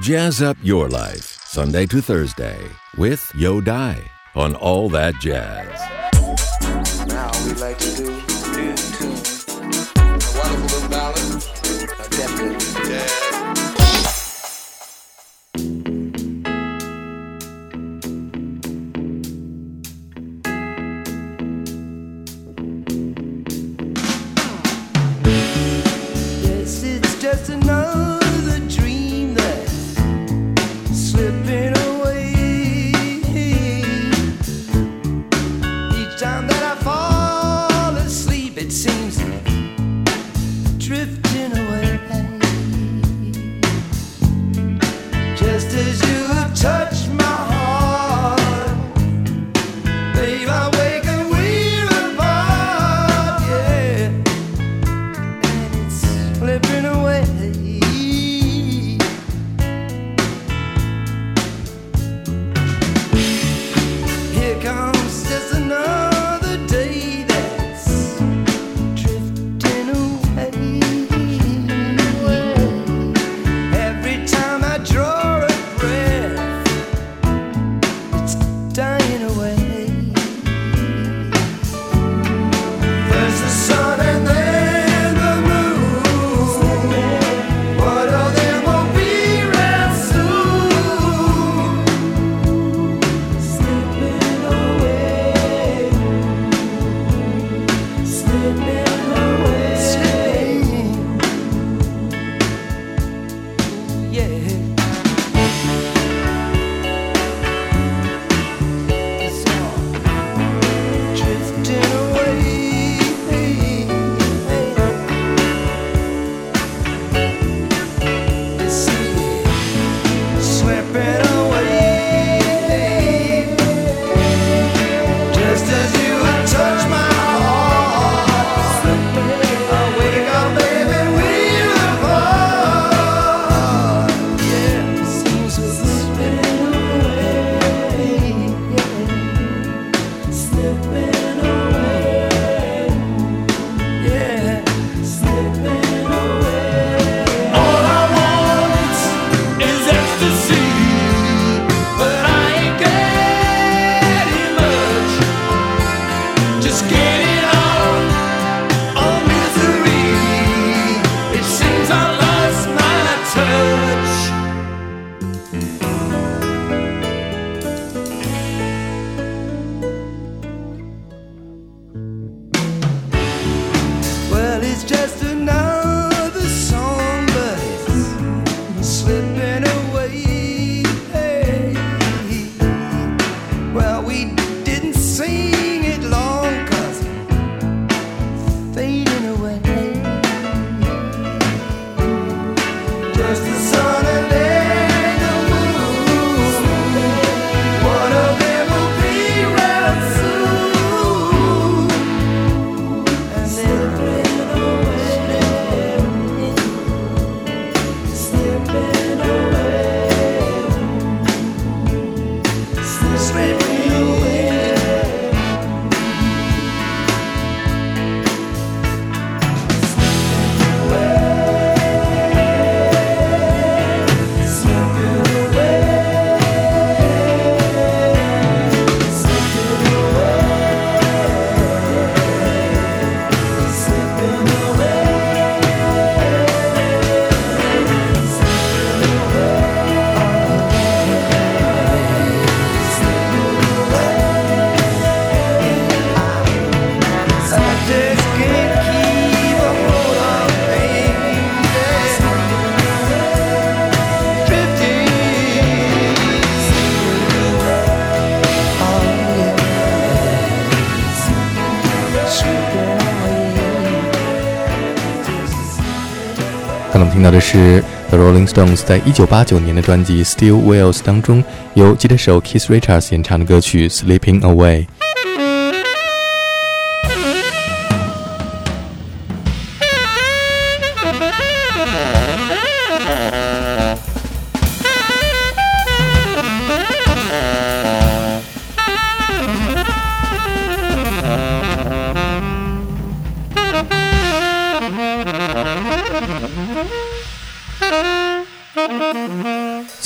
Jazz up your life, Sunday to Thursday, with Yo Dai on All That Jazz. Now we like to do in tune. A wonderful little ballad, a definite jazz. yeah. 刚刚听到的是 The Rolling Stones 在一九八九年的专辑《Steel Wheels》当中，由吉他手 Keith Richards 演唱的歌曲《Sleeping Away》。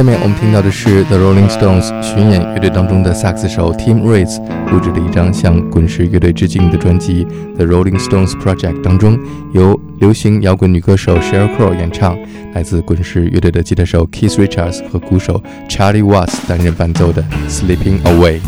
下面我们听到的是 The Rolling Stones 巡演乐队当中的萨克斯手 Tim Rice 录制的一张向滚石乐队致敬的专辑 The Rolling Stones Project 当中，由流行摇滚女歌手 Sheryl Crow 演唱，来自滚石乐队的吉他手 Keith Richards 和鼓手 Charlie Watts 担任伴奏的 Sleeping Away。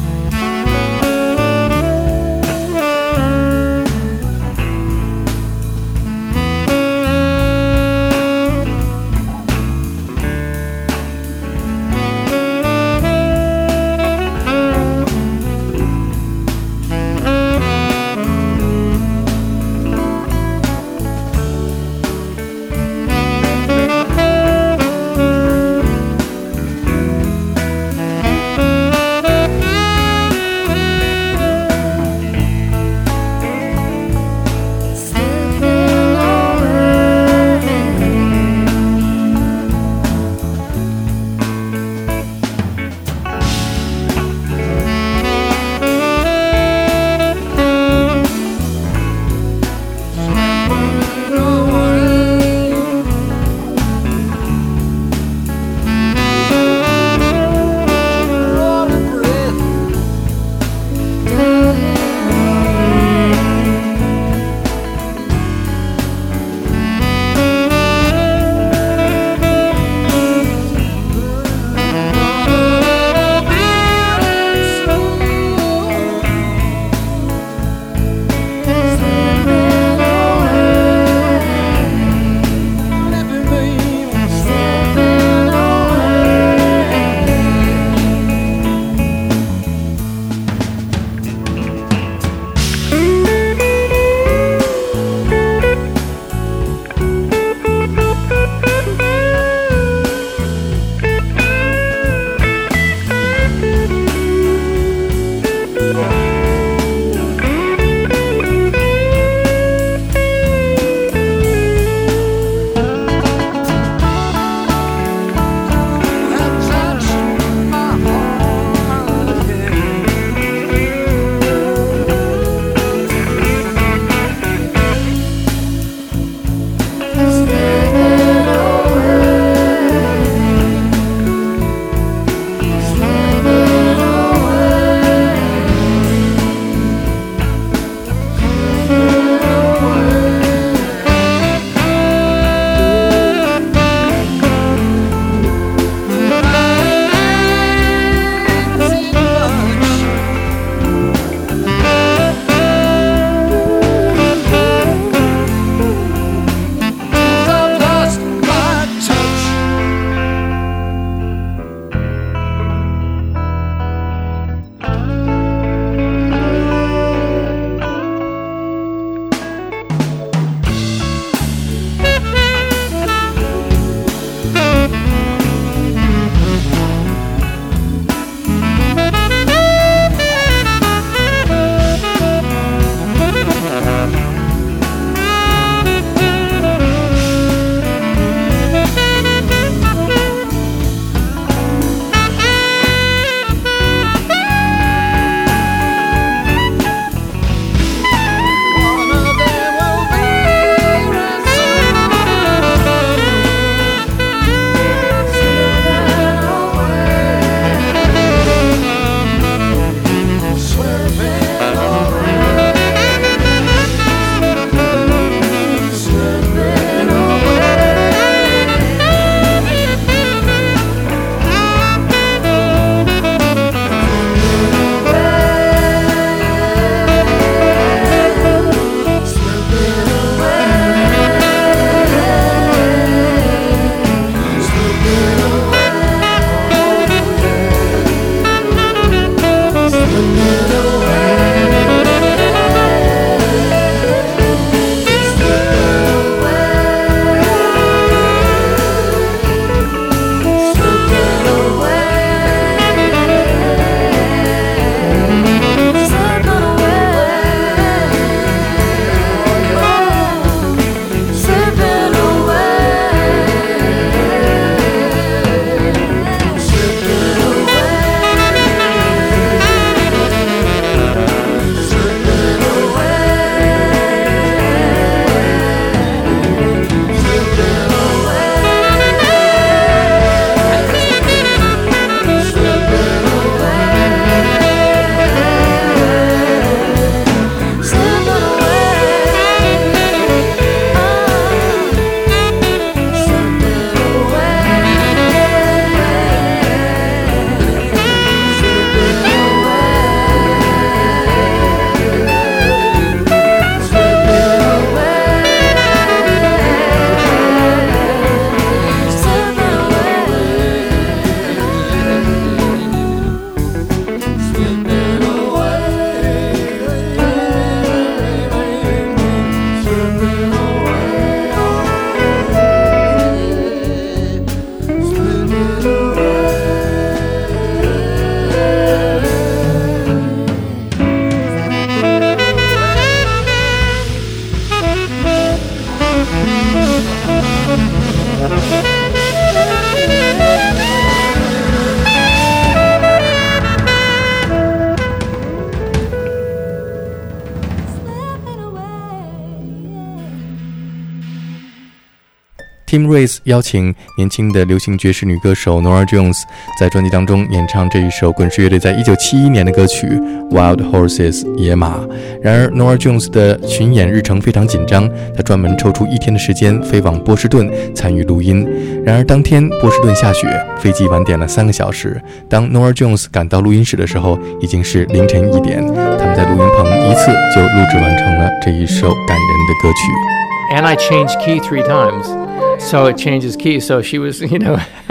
Tim Rice 邀请年轻的流行爵士女歌手 Nora Jones 在专辑当中演唱这一首滚石乐队在1971年的歌曲《Wild Horses》野马。然而，Nora Jones 的巡演日程非常紧张，她专门抽出一天的时间飞往波士顿参与录音。然而，当天波士顿下雪，飞机晚点了三个小时。当 Nora Jones 赶到录音室的时候，已经是凌晨一点。他们在录音棚一次就录制完成了这一首感人的歌曲。and I changed key three times. So it changes key. So she was, you know,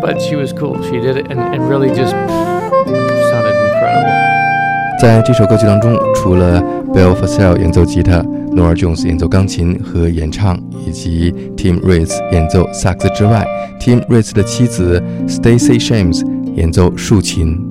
but she was cool. She did it and, and really just sounded incredible. 在这首歌曲当中，除了 Bill Frisell 演奏吉他、Norah Jones 演奏钢琴和演唱，以及 Tim Ries 演奏萨克斯之外，Tim Ries 的妻子 Stacy Shames 演奏竖琴。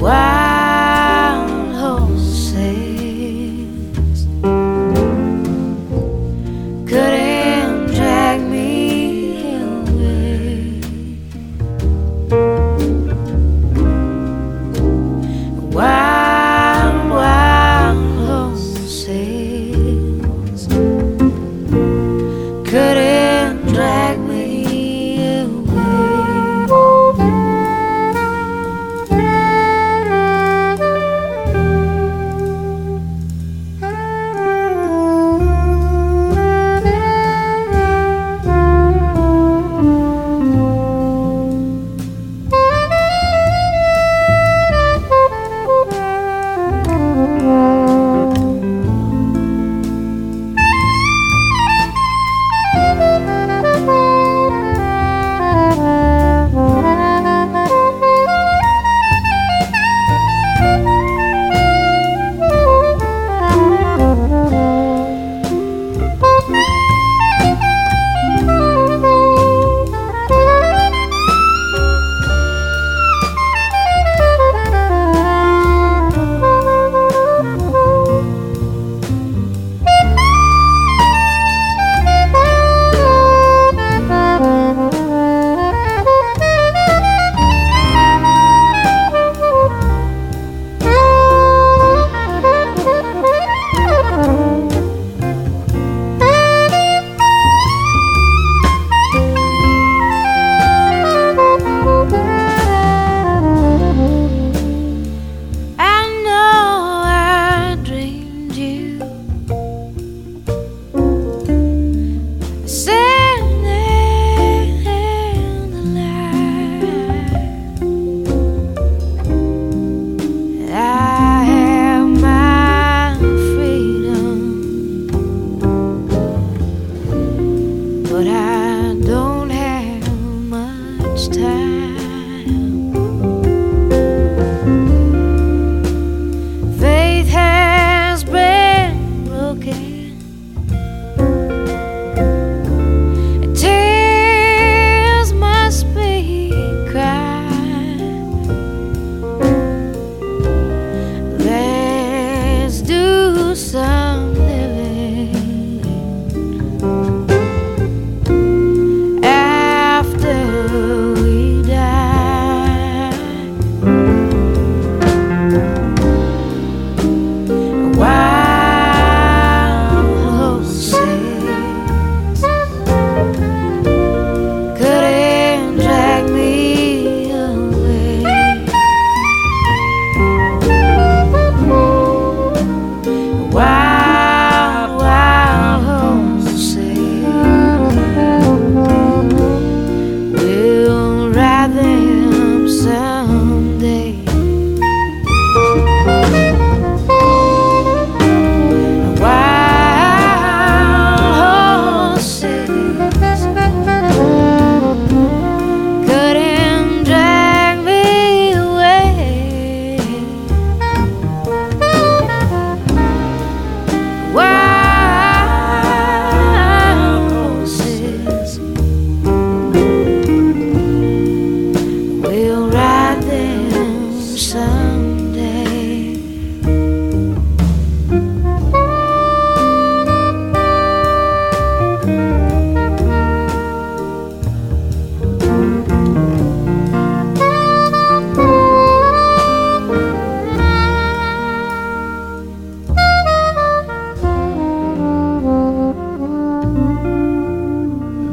Why?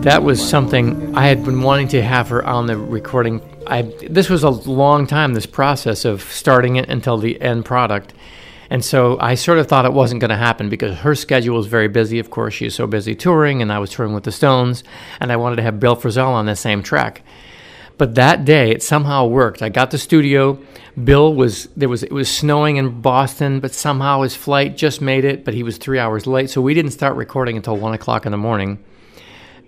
That was something I had been wanting to have her on the recording. I this was a long time this process of starting it until the end product. And so I sort of thought it wasn't going to happen because her schedule was very busy. Of course, she's so busy touring, and I was touring with the Stones, and I wanted to have Bill Frisell on the same track. But that day, it somehow worked. I got the studio. Bill was there was it was snowing in Boston, but somehow his flight just made it. But he was three hours late, so we didn't start recording until one o'clock in the morning.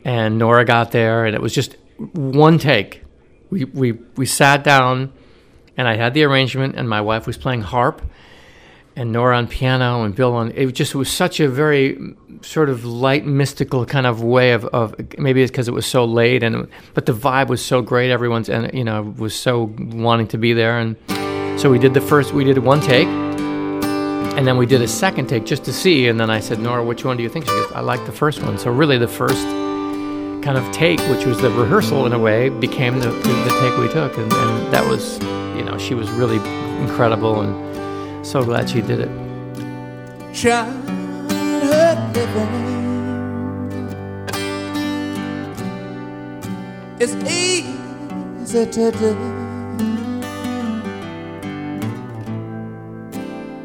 And Norah got there, and it was just one take. We we we sat down, and I had the arrangement, and my wife was playing harp, and Norah on piano, and Bill on. It just was such a very sort of light, mystical kind of way of, of maybe it's because it was so late, and but the vibe was so great. Everyone's and you know was so wanting to be there, and so we did the first. We did one take, and then we did a second take just to see. And then I said, Norah, which one do you think? She goes, I like the first one. So really, the first kind of take, which was the rehearsal in a way, became the, the, the take we took, and, and that was, you know, she was really incredible, and so glad she did it. childhood living is easy to do.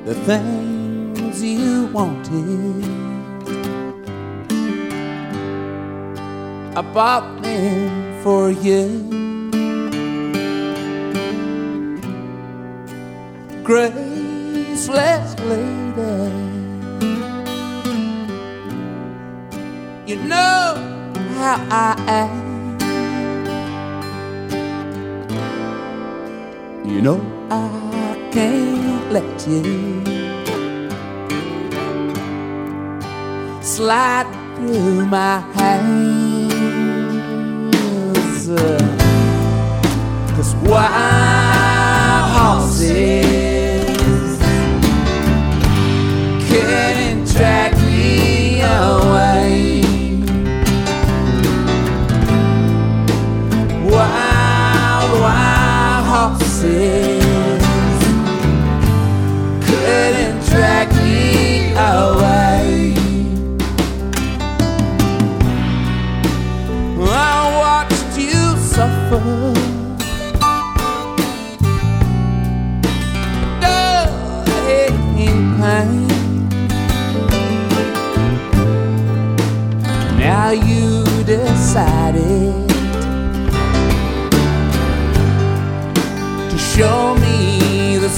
The things you wanted, I bought them for you. Graceless lady. You know how I am. You know I can't let you slide through my hands. Cause wild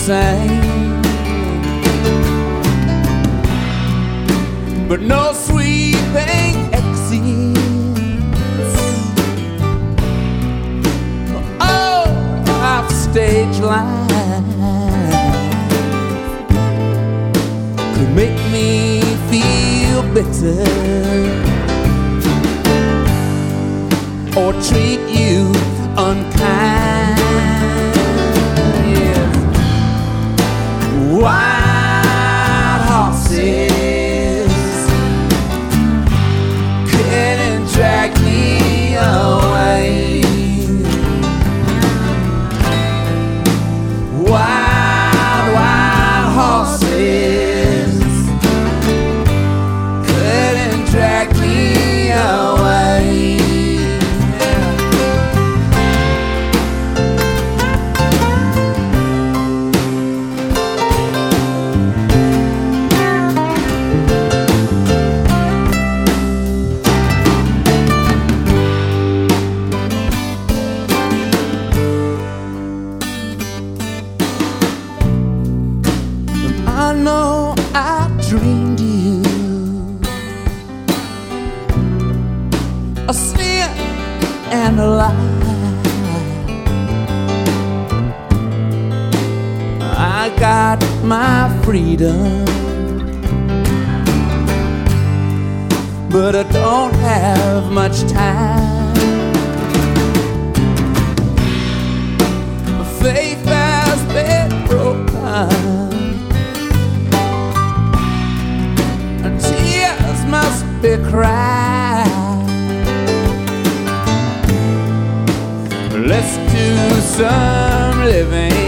same. But no be cried. Let's do some living